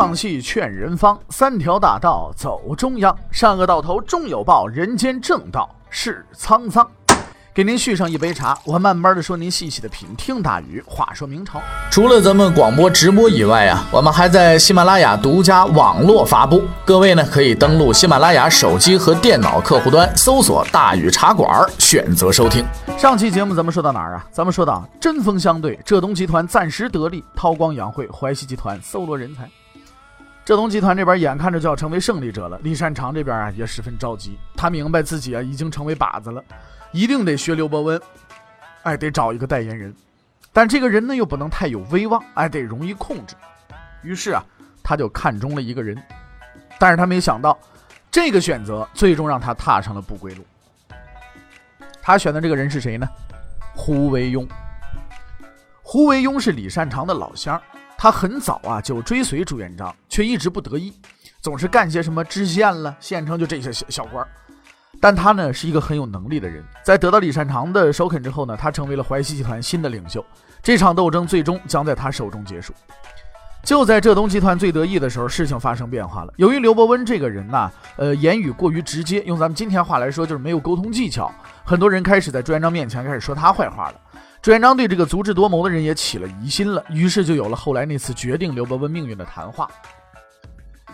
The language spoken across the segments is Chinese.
唱戏劝人方，三条大道走中央，善恶到头终有报，人间正道是沧桑。给您续上一杯茶，我慢慢的说，您细细的品。听大禹话说明朝。除了咱们广播直播以外啊，我们还在喜马拉雅独家网络发布。各位呢，可以登录喜马拉雅手机和电脑客户端，搜索“大禹茶馆”，选择收听。上期节目咱们说到哪儿啊？咱们说到针锋相对，浙东集团暂时得利，韬光养晦，淮西集团搜罗人才。浙东集团这边眼看着就要成为胜利者了，李善长这边啊也十分着急，他明白自己啊已经成为靶子了。一定得学刘伯温，哎，得找一个代言人，但这个人呢又不能太有威望，哎，得容易控制。于是啊，他就看中了一个人，但是他没想到，这个选择最终让他踏上了不归路。他选的这个人是谁呢？胡惟庸。胡惟庸是李善长的老乡，他很早啊就追随朱元璋，却一直不得意，总是干些什么知县了、县城就这些小小官。但他呢是一个很有能力的人，在得到李善长的首肯之后呢，他成为了淮西集团新的领袖。这场斗争最终将在他手中结束。就在浙东集团最得意的时候，事情发生变化了。由于刘伯温这个人呢，呃，言语过于直接，用咱们今天话来说，就是没有沟通技巧。很多人开始在朱元璋面前开始说他坏话了。朱元璋对这个足智多谋的人也起了疑心了，于是就有了后来那次决定刘伯温命运的谈话。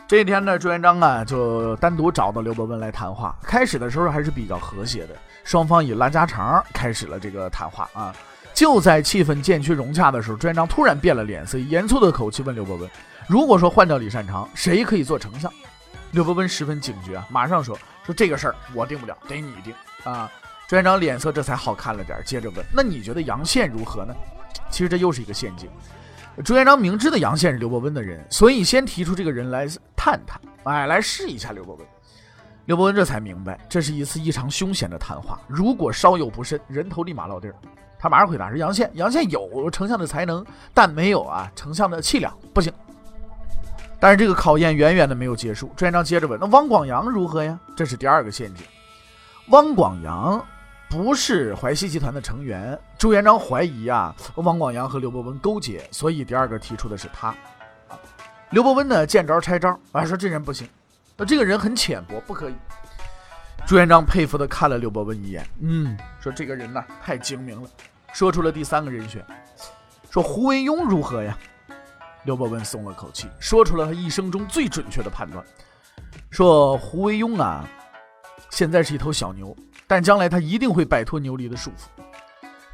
这一天呢，朱元璋啊就单独找到刘伯温来谈话。开始的时候还是比较和谐的，双方以拉家常开始了这个谈话啊。就在气氛渐趋融洽的时候，朱元璋突然变了脸色，严肃的口气问刘伯温：“如果说换掉李善长，谁可以做丞相？”刘伯温十分警觉啊，马上说：“说这个事儿我定不了，得你定啊。”朱元璋脸色这才好看了点，接着问：“那你觉得杨宪如何呢？”其实这又是一个陷阱。朱元璋明知道杨宪是刘伯温的人，所以先提出这个人来探探，哎，来试一下刘伯温。刘伯温这才明白，这是一次异常凶险的谈话。如果稍有不慎，人头立马落地儿。他马上回答是杨宪，杨宪有丞相的才能，但没有啊丞相的气量，不行。但是这个考验远远的没有结束。朱元璋接着问：那汪广洋如何呀？这是第二个陷阱。汪广洋。不是淮西集团的成员，朱元璋怀疑啊，王广阳和刘伯温勾结，所以第二个提出的是他。刘伯温呢，见招拆招，啊，说这人不行，那这个人很浅薄，不可以。朱元璋佩服的看了刘伯温一眼，嗯，说这个人呐太精明了，说出了第三个人选，说胡惟庸如何呀？刘伯温松了口气，说出了他一生中最准确的判断，说胡惟庸啊，现在是一头小牛。但将来他一定会摆脱牛犁的束缚。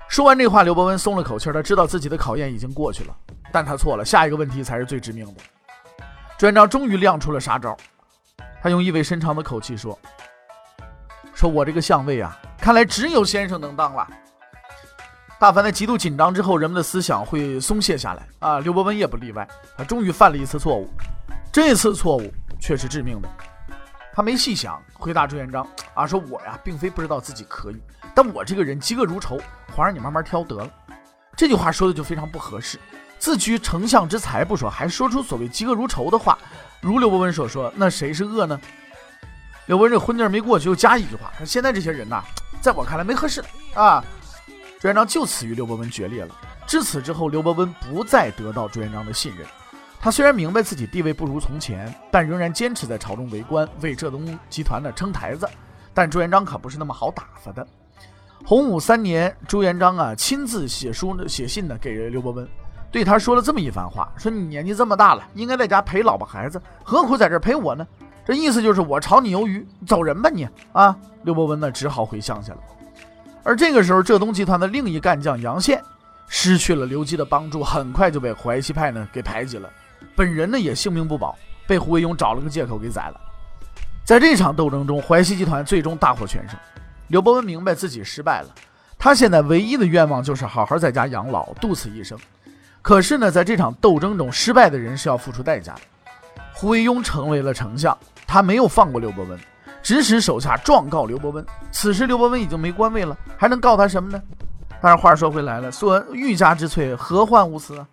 说完这话，刘伯温松了口气，他知道自己的考验已经过去了，但他错了，下一个问题才是最致命的。朱元璋终于亮出了杀招，他用意味深长的口气说：“说我这个相位啊，看来只有先生能当了。”大凡在极度紧张之后，人们的思想会松懈下来啊，刘伯温也不例外，他终于犯了一次错误，这次错误却是致命的。他没细想，回答朱元璋啊，说我呀，并非不知道自己可以，但我这个人嫉恶如仇，皇上你慢慢挑得了。这句话说的就非常不合适，自居丞相之才不说，还说出所谓嫉恶如仇的话。如刘伯温所说，那谁是恶呢？刘伯温这昏劲儿没过去，又加一句话，说现在这些人呐，在我看来没合适的啊。朱元璋就此与刘伯温决裂了。至此之后，刘伯温不再得到朱元璋的信任。他虽然明白自己地位不如从前，但仍然坚持在朝中为官，为浙东集团呢撑台子。但朱元璋可不是那么好打发的。洪武三年，朱元璋啊亲自写书写信呢给刘伯温，对他说了这么一番话：说你年纪这么大了，应该在家陪老婆孩子，何苦在这陪我呢？这意思就是我炒你鱿鱼，走人吧你啊！刘伯温呢只好回乡下了。而这个时候，浙东集团的另一干将杨宪失去了刘基的帮助，很快就被淮西派呢给排挤了。本人呢也性命不保，被胡惟庸找了个借口给宰了。在这场斗争中，淮西集团最终大获全胜。刘伯温明白自己失败了，他现在唯一的愿望就是好好在家养老，度此一生。可是呢，在这场斗争中，失败的人是要付出代价的。胡惟庸成为了丞相，他没有放过刘伯温，指使手下状告刘伯温。此时刘伯温已经没官位了，还能告他什么呢？但是话说回来了，说欲加之罪，何患无辞啊？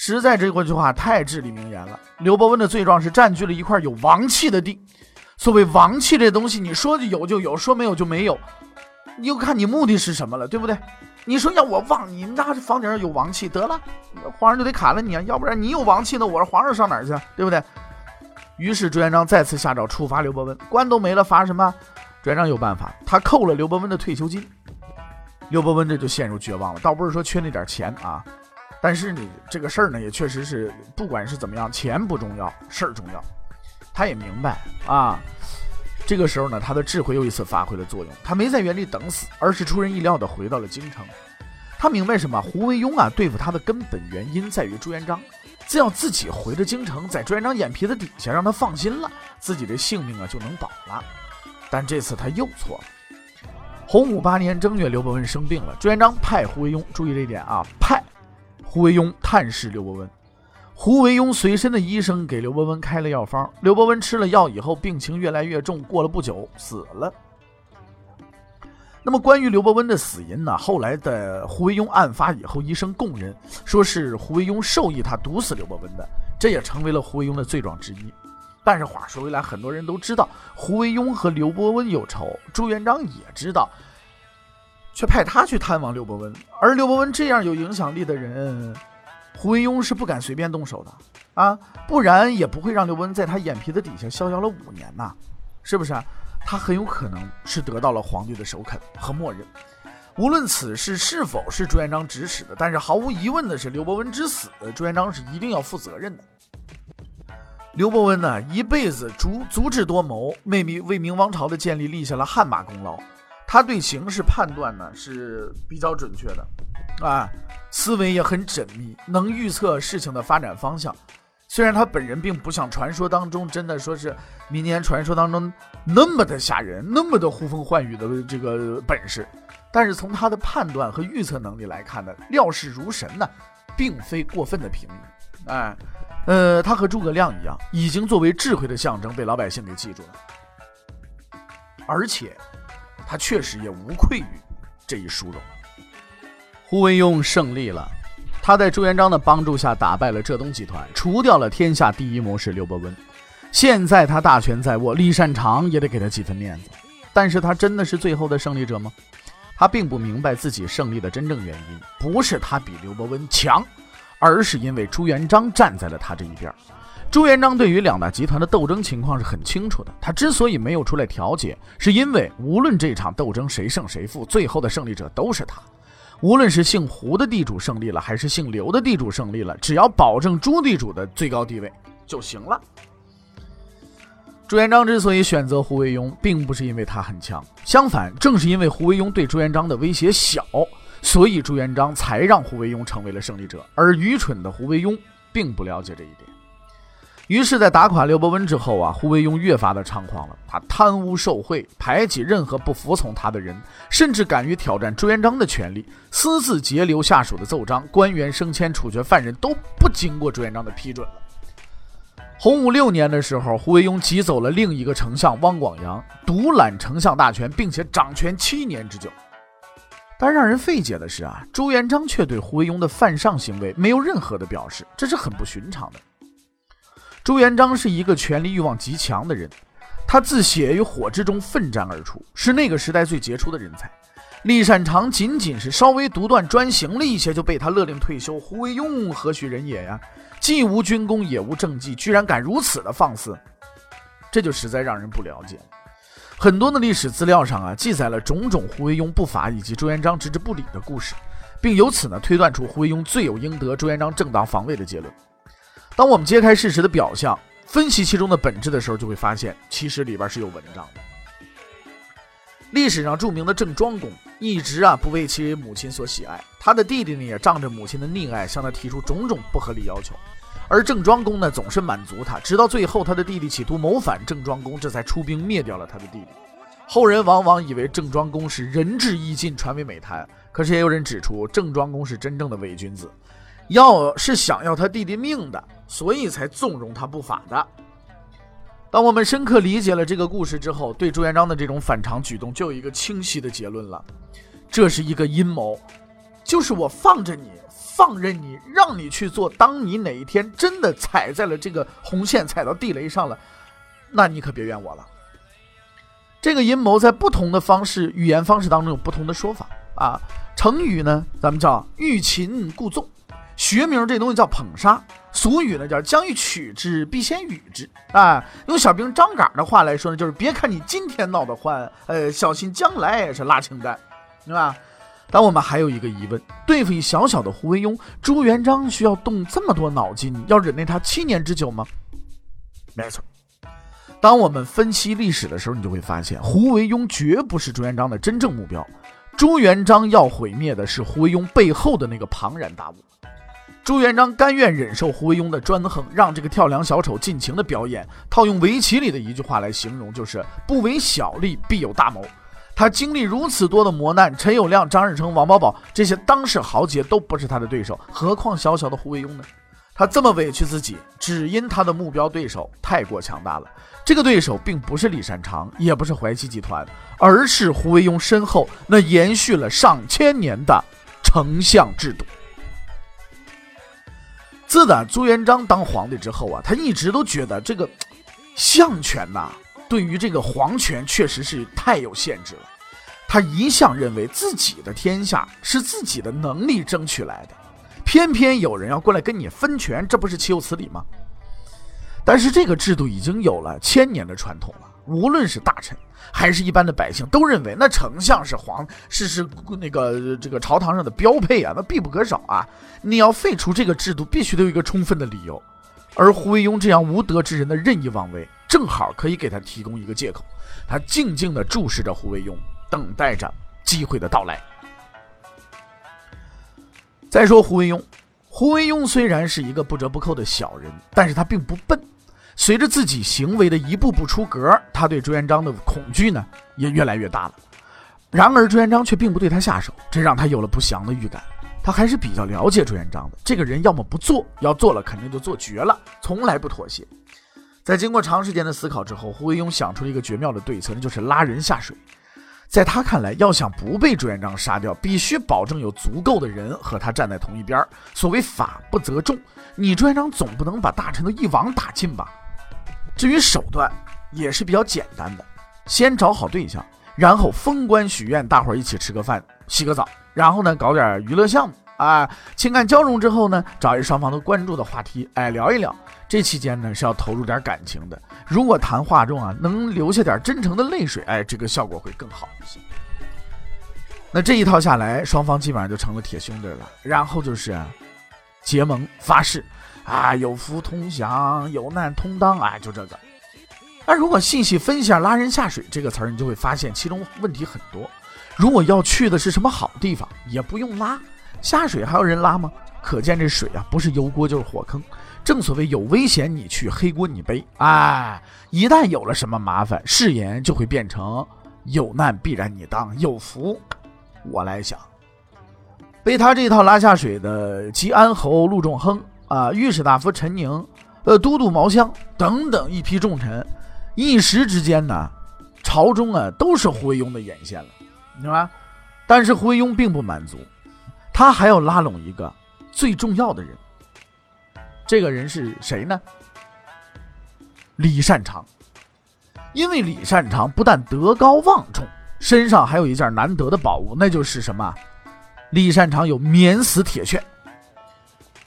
实在这过句话太至理名言了。刘伯温的罪状是占据了一块有王气的地。所谓王气这东西，你说有就有，说没有就没有，你又看你目的是什么了，对不对？你说要我忘你，那这房顶上有王气，得了，皇上就得砍了你啊！要不然你有王气呢，我是皇上上哪儿去？对不对？于是朱元璋再次下诏处罚刘伯温，官都没了，罚什么？朱元璋有办法，他扣了刘伯温的退休金。刘伯温这就陷入绝望了，倒不是说缺那点钱啊，但是你这个事儿呢，也确实是，不管是怎么样，钱不重要，事儿重要。他也明白啊，这个时候呢，他的智慧又一次发挥了作用，他没在原地等死，而是出人意料的回到了京城。他明白什么？胡惟庸啊，对付他的根本原因在于朱元璋，只要自己回了京城，在朱元璋眼皮子底下，让他放心了，自己的性命啊就能保了。但这次他又错了。洪武八年正月，刘伯温生病了。朱元璋派胡惟庸，注意这一点啊，派胡惟庸探视刘伯温。胡惟庸随身的医生给刘伯温开了药方，刘伯温吃了药以后，病情越来越重，过了不久死了。那么关于刘伯温的死因呢？后来的胡惟庸案发以后，医生供认说是胡惟庸授意他毒死刘伯温的，这也成为了胡惟庸的罪状之一。但是话说回来，很多人都知道胡惟庸和刘伯温有仇，朱元璋也知道，却派他去探望刘伯温。而刘伯温这样有影响力的人，胡惟庸是不敢随便动手的啊，不然也不会让刘伯温在他眼皮子底下逍遥了五年呐，是不是？他很有可能是得到了皇帝的首肯和默认。无论此事是否是朱元璋指使的，但是毫无疑问的是，刘伯温之死，朱元璋是一定要负责任的。刘伯温呢，一辈子足足智多谋，为明为明王朝的建立立下了汗马功劳。他对形势判断呢是比较准确的，啊，思维也很缜密，能预测事情的发展方向。虽然他本人并不像传说当中真的说是民间传说当中那么的吓人，那么的呼风唤雨的这个本事，但是从他的判断和预测能力来看呢，料事如神呢，并非过分的平庸，哎。呃，他和诸葛亮一样，已经作为智慧的象征被老百姓给记住了，而且他确实也无愧于这一殊荣。胡惟庸胜利了，他在朱元璋的帮助下打败了浙东集团，除掉了天下第一谋士刘伯温。现在他大权在握，李善长也得给他几分面子。但是他真的是最后的胜利者吗？他并不明白自己胜利的真正原因，不是他比刘伯温强。而是因为朱元璋站在了他这一边。朱元璋对于两大集团的斗争情况是很清楚的。他之所以没有出来调解，是因为无论这场斗争谁胜谁负，最后的胜利者都是他。无论是姓胡的地主胜利了，还是姓刘的地主胜利了，只要保证朱地主的最高地位就行了。朱元璋之所以选择胡惟庸，并不是因为他很强，相反，正是因为胡惟庸对朱元璋的威胁小。所以朱元璋才让胡惟庸成为了胜利者，而愚蠢的胡惟庸并不了解这一点。于是，在打垮刘伯温之后啊，胡惟庸越发的猖狂了。他贪污受贿，排挤任何不服从他的人，甚至敢于挑战朱元璋的权力，私自截留下属的奏章，官员升迁、处决犯人都不经过朱元璋的批准了。洪武六年的时候，胡惟庸挤走了另一个丞相汪广洋，独揽丞相大权，并且掌权七年之久。但让人费解的是啊，朱元璋却对胡惟庸的犯上行为没有任何的表示，这是很不寻常的。朱元璋是一个权力欲望极强的人，他自血与火之中奋战而出，是那个时代最杰出的人才。李善长仅仅是稍微独断专行了一些，就被他勒令退休。胡惟庸何许人也呀？既无军功，也无政绩，居然敢如此的放肆，这就实在让人不了解。很多的历史资料上啊，记载了种种胡惟庸不法以及朱元璋置之不理的故事，并由此呢推断出胡惟庸罪有应得，朱元璋正当防卫的结论。当我们揭开事实的表象，分析其中的本质的时候，就会发现其实里边是有文章的。历史上著名的郑庄公一直啊不为其母亲所喜爱，他的弟弟呢也仗着母亲的溺爱，向他提出种种不合理要求。而郑庄公呢，总是满足他，直到最后，他的弟弟企图谋反，郑庄公这才出兵灭掉了他的弟弟。后人往往以为郑庄公是仁至义尽，传为美谈。可是也有人指出，郑庄公是真正的伪君子，要是想要他弟弟命的，所以才纵容他不法的。当我们深刻理解了这个故事之后，对朱元璋的这种反常举动就有一个清晰的结论了：这是一个阴谋，就是我放着你。放任你，让你去做。当你哪一天真的踩在了这个红线，踩到地雷上了，那你可别怨我了。这个阴谋在不同的方式、语言方式当中有不同的说法啊。成语呢，咱们叫欲擒故纵，学名这东西叫捧杀，俗语呢叫将欲取之，必先予之啊。用小兵张嘎的话来说呢，就是别看你今天闹得欢，呃，小心将来是拉清单，是吧？但我们还有一个疑问：对付一小小的胡惟庸，朱元璋需要动这么多脑筋，要忍耐他七年之久吗？没错。当我们分析历史的时候，你就会发现，胡惟庸绝不是朱元璋的真正目标。朱元璋要毁灭的是胡惟庸背后的那个庞然大物。朱元璋甘愿忍受胡惟庸的专横，让这个跳梁小丑尽情的表演。套用围棋里的一句话来形容，就是“不为小利，必有大谋”。他经历如此多的磨难，陈友谅、张日成、王保保这些当世豪杰都不是他的对手，何况小小的胡惟庸呢？他这么委屈自己，只因他的目标对手太过强大了。这个对手并不是李善长，也不是淮西集团，而是胡惟庸身后那延续了上千年的丞相制度。自打朱元璋当皇帝之后啊，他一直都觉得这个相权呐，对于这个皇权确实是太有限制了。他一向认为自己的天下是自己的能力争取来的。偏偏有人要过来跟你分权，这不是岂有此理吗？但是这个制度已经有了千年的传统了，无论是大臣还是一般的百姓，都认为那丞相是皇是是那个这个朝堂上的标配啊，那必不可少啊。你要废除这个制度，必须得有一个充分的理由。而胡惟庸这样无德之人的任意妄为，正好可以给他提供一个借口。他静静地注视着胡惟庸，等待着机会的到来。再说胡惟庸，胡惟庸虽然是一个不折不扣的小人，但是他并不笨。随着自己行为的一步步出格，他对朱元璋的恐惧呢也越来越大了。然而朱元璋却并不对他下手，这让他有了不祥的预感。他还是比较了解朱元璋的，这个人要么不做，要做了肯定就做绝了，从来不妥协。在经过长时间的思考之后，胡惟庸想出了一个绝妙的对策，那就是拉人下水。在他看来，要想不被朱元璋杀掉，必须保证有足够的人和他站在同一边。所谓法不责众，你朱元璋总不能把大臣都一网打尽吧？至于手段，也是比较简单的，先找好对象，然后封官许愿，大伙儿一起吃个饭、洗个澡，然后呢，搞点娱乐项目。啊，情感交融之后呢，找一双方都关注的话题，哎，聊一聊。这期间呢是要投入点感情的。如果谈话中啊能留下点真诚的泪水，哎，这个效果会更好一些。那这一套下来，双方基本上就成了铁兄弟了。然后就是结盟发誓，啊，有福同享，有难同当，哎，就这个。那如果细细分析下“拉人下水”这个词儿，你就会发现其中问题很多。如果要去的是什么好地方，也不用拉。下水还有人拉吗？可见这水啊，不是油锅就是火坑。正所谓有危险你去，黑锅你背。哎，一旦有了什么麻烦，誓言就会变成有难必然你当，有福我来享。被他这套拉下水的吉安侯陆仲亨啊，御史大夫陈宁，呃，都督毛骧等等一批重臣，一时之间呢，朝中啊都是胡惟庸的眼线了，明白吧？但是胡惟庸并不满足。他还要拉拢一个最重要的人，这个人是谁呢？李善长。因为李善长不但德高望重，身上还有一件难得的宝物，那就是什么？李善长有免死铁券。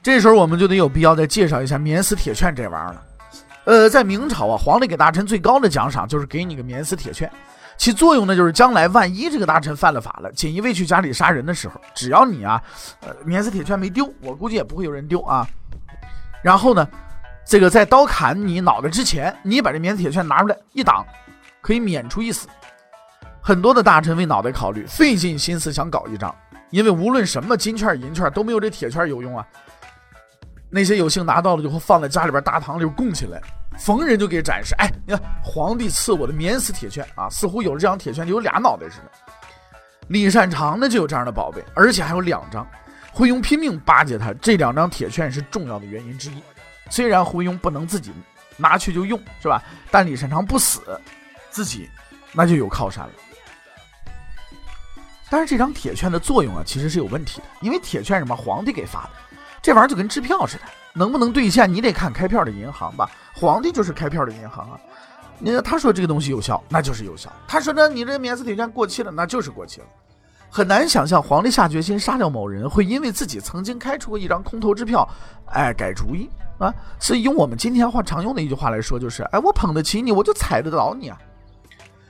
这时候我们就得有必要再介绍一下免死铁券这玩意儿了。呃，在明朝啊，皇帝给大臣最高的奖赏就是给你个免死铁券。其作用呢，就是将来万一这个大臣犯了法了，锦衣卫去家里杀人的时候，只要你啊，呃，免死铁券没丢，我估计也不会有人丢啊。然后呢，这个在刀砍你脑袋之前，你把这免死铁券拿出来一挡，可以免除一死。很多的大臣为脑袋考虑，费尽心思想搞一张，因为无论什么金券银券都没有这铁券有用啊。那些有幸拿到了，就会放在家里边大堂里供起来。逢人就给展示，哎，你看皇帝赐我的免死铁券啊，似乎有了这张铁券就有俩脑袋似的。李善长呢就有这样的宝贝，而且还有两张。胡庸拼命巴结他，这两张铁券是重要的原因之一。虽然胡庸不能自己拿去就用，是吧？但李善长不死，自己那就有靠山了。但是这张铁券的作用啊，其实是有问题的，因为铁券什么皇帝给发的，这玩意儿就跟支票似的。能不能兑现，你得看开票的银行吧。皇帝就是开票的银行啊。你他说这个东西有效，那就是有效。他说呢，你这免死铁券过期了，那就是过期了。很难想象皇帝下决心杀掉某人，会因为自己曾经开出过一张空头支票，哎，改主意啊。所以用我们今天话常用的一句话来说，就是哎，我捧得起你，我就踩得到你啊。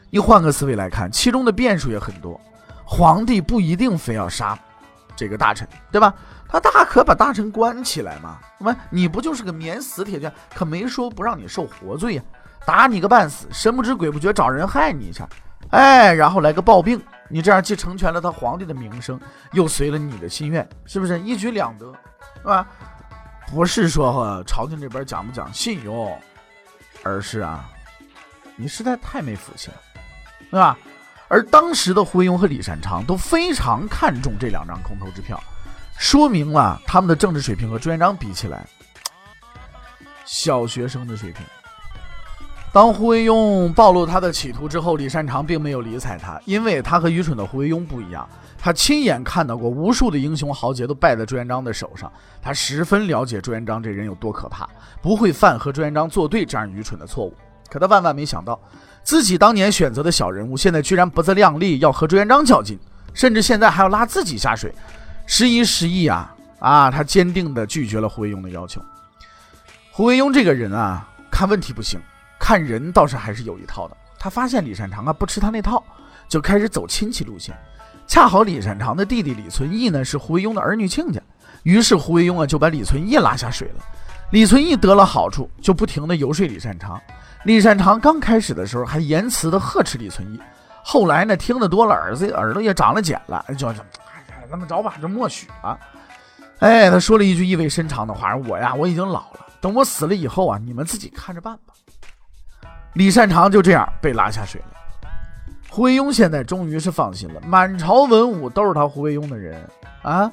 你换个思维来看，其中的变数也很多。皇帝不一定非要杀这个大臣，对吧？他大可把大臣关起来嘛。那么你不就是个免死铁券？可没说不让你受活罪呀，打你个半死，神不知鬼不觉找人害你一下，哎，然后来个暴病，你这样既成全了他皇帝的名声，又随了你的心愿，是不是一举两得，是吧？不是说朝廷这边讲不讲信用，而是啊，你实在太没福气了。对吧？而当时的胡庸和李善长都非常看重这两张空头支票，说明了他们的政治水平和朱元璋比起来，小学生的水平。当胡惟庸暴露他的企图之后，李善长并没有理睬他，因为他和愚蠢的胡惟庸不一样，他亲眼看到过无数的英雄豪杰都败在朱元璋的手上，他十分了解朱元璋这人有多可怕，不会犯和朱元璋作对这样愚蠢的错误。可他万万没想到。自己当年选择的小人物，现在居然不自量力，要和朱元璋较劲，甚至现在还要拉自己下水，十一十一啊！啊，他坚定地拒绝了胡惟庸的要求。胡惟庸这个人啊，看问题不行，看人倒是还是有一套的。他发现李善长啊不吃他那套，就开始走亲戚路线。恰好李善长的弟弟李存义呢是胡惟庸的儿女亲家，于是胡惟庸啊就把李存义拉下水了。李存义得了好处，就不停地游说李善长。李善长刚开始的时候还言辞的呵斥李存义，后来呢听得多了，耳子耳朵也长了茧了，就就那么着吧，就默许了。哎，他说了一句意味深长的话：“我呀，我已经老了，等我死了以后啊，你们自己看着办吧。”李善长就这样被拉下水了。胡惟庸现在终于是放心了，满朝文武都是他胡惟庸的人啊！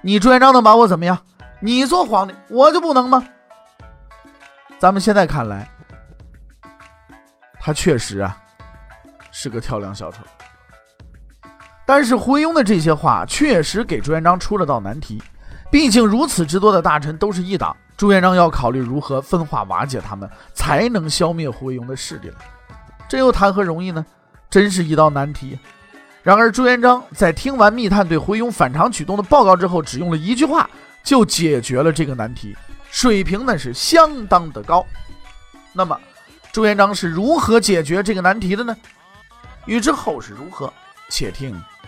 你朱元璋能把我怎么样？你做皇帝，我就不能吗？咱们现在看来。他确实啊，是个跳梁小丑。但是胡惟庸的这些话确实给朱元璋出了道难题。毕竟如此之多的大臣都是一党，朱元璋要考虑如何分化瓦解他们，才能消灭胡惟庸的势力。这又谈何容易呢？真是一道难题。然而朱元璋在听完密探对胡惟庸反常举动的报告之后，只用了一句话就解决了这个难题，水平那是相当的高。那么。朱元璋是如何解决这个难题的呢？欲知后事如何，且听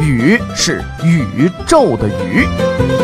宇是宇宙的宇。